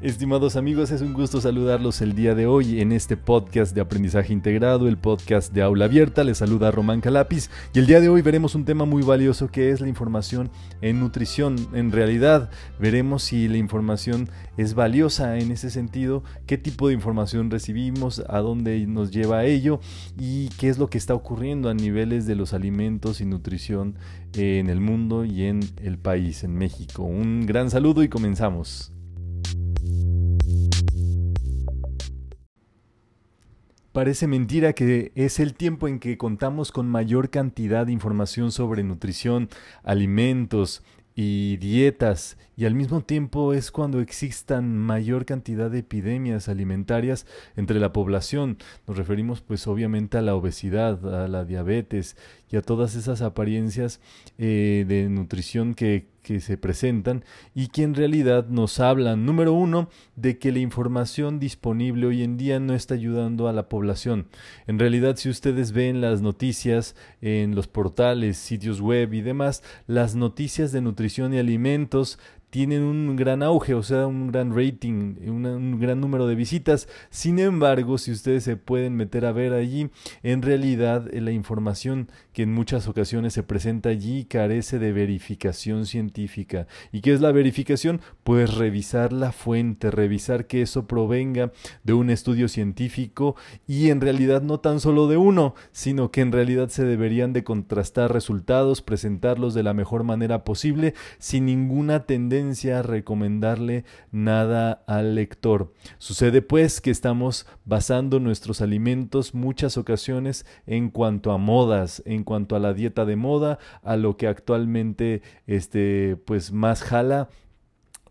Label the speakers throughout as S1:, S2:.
S1: Estimados amigos, es un gusto saludarlos el día de hoy en este podcast de aprendizaje integrado, el podcast de aula abierta. Les saluda Román Calapis y el día de hoy veremos un tema muy valioso que es la información en nutrición. En realidad veremos si la información es valiosa en ese sentido, qué tipo de información recibimos, a dónde nos lleva ello y qué es lo que está ocurriendo a niveles de los alimentos y nutrición en el mundo y en el país, en México. Un gran saludo y comenzamos. Parece mentira que es el tiempo en que contamos con mayor cantidad de información sobre nutrición, alimentos y dietas y al mismo tiempo es cuando existan mayor cantidad de epidemias alimentarias entre la población. Nos referimos pues obviamente a la obesidad, a la diabetes y a todas esas apariencias eh, de nutrición que que se presentan y que en realidad nos hablan, número uno, de que la información disponible hoy en día no está ayudando a la población. En realidad, si ustedes ven las noticias en los portales, sitios web y demás, las noticias de nutrición y alimentos tienen un gran auge, o sea, un gran rating, un gran número de visitas. Sin embargo, si ustedes se pueden meter a ver allí, en realidad eh, la información que en muchas ocasiones se presenta allí carece de verificación científica. ¿Y qué es la verificación? Pues revisar la fuente, revisar que eso provenga de un estudio científico y en realidad no tan solo de uno, sino que en realidad se deberían de contrastar resultados, presentarlos de la mejor manera posible, sin ninguna tendencia recomendarle nada al lector. Sucede pues que estamos basando nuestros alimentos muchas ocasiones en cuanto a modas, en cuanto a la dieta de moda, a lo que actualmente este pues más jala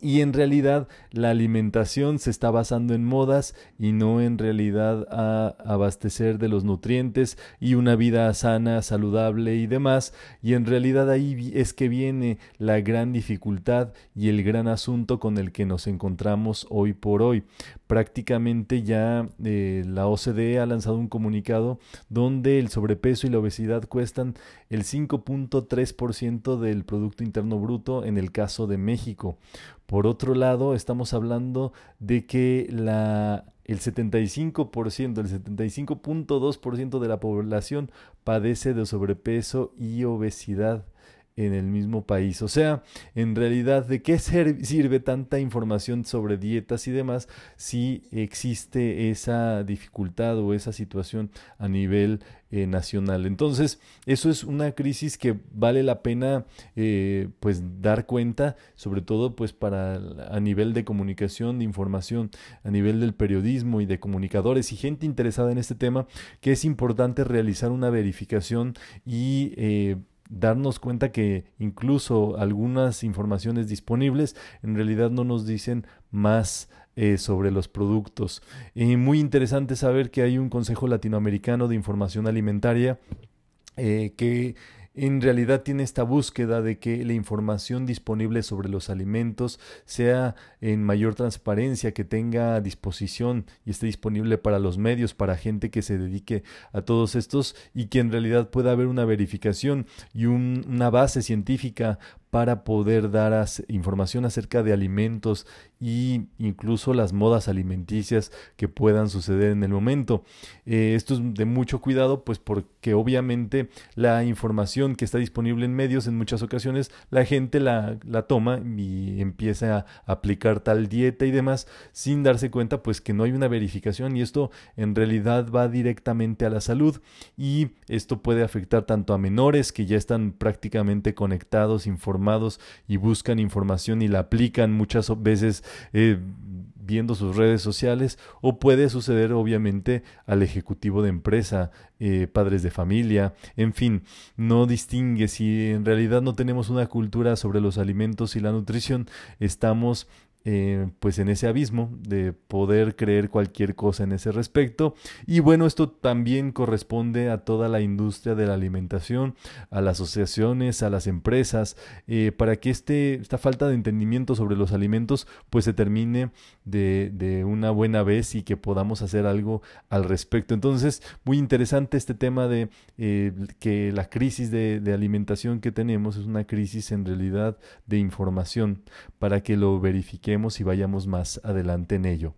S1: y en realidad la alimentación se está basando en modas y no en realidad a abastecer de los nutrientes y una vida sana, saludable y demás. Y en realidad ahí es que viene la gran dificultad y el gran asunto con el que nos encontramos hoy por hoy. Prácticamente ya eh, la OCDE ha lanzado un comunicado donde el sobrepeso y la obesidad cuestan el 5.3% del Producto Interno Bruto en el caso de México. Por otro lado, estamos hablando de que el 75%, el 75.2% de la población padece de sobrepeso y obesidad en el mismo país. O sea, en realidad, ¿de qué sirve tanta información sobre dietas y demás si existe esa dificultad o esa situación a nivel eh, nacional? Entonces, eso es una crisis que vale la pena eh, pues dar cuenta, sobre todo pues para a nivel de comunicación, de información, a nivel del periodismo y de comunicadores y gente interesada en este tema, que es importante realizar una verificación y eh, darnos cuenta que incluso algunas informaciones disponibles en realidad no nos dicen más eh, sobre los productos. Y muy interesante saber que hay un Consejo Latinoamericano de Información Alimentaria eh, que en realidad tiene esta búsqueda de que la información disponible sobre los alimentos sea en mayor transparencia, que tenga a disposición y esté disponible para los medios, para gente que se dedique a todos estos y que en realidad pueda haber una verificación y una base científica para poder dar información acerca de alimentos e incluso las modas alimenticias que puedan suceder en el momento. Eh, esto es de mucho cuidado, pues porque obviamente la información que está disponible en medios en muchas ocasiones la gente la, la toma y empieza a aplicar tal dieta y demás sin darse cuenta pues que no hay una verificación y esto en realidad va directamente a la salud y esto puede afectar tanto a menores que ya están prácticamente conectados, informados, y buscan información y la aplican muchas veces eh, viendo sus redes sociales o puede suceder obviamente al ejecutivo de empresa, eh, padres de familia, en fin, no distingue si en realidad no tenemos una cultura sobre los alimentos y la nutrición, estamos eh, pues en ese abismo de poder creer cualquier cosa en ese respecto. Y bueno, esto también corresponde a toda la industria de la alimentación, a las asociaciones, a las empresas, eh, para que este, esta falta de entendimiento sobre los alimentos pues se termine de, de, una buena vez y que podamos hacer algo al respecto. Entonces, muy interesante este tema de eh, que la crisis de, de alimentación que tenemos es una crisis en realidad de información para que lo verifiquemos y vayamos más adelante en ello.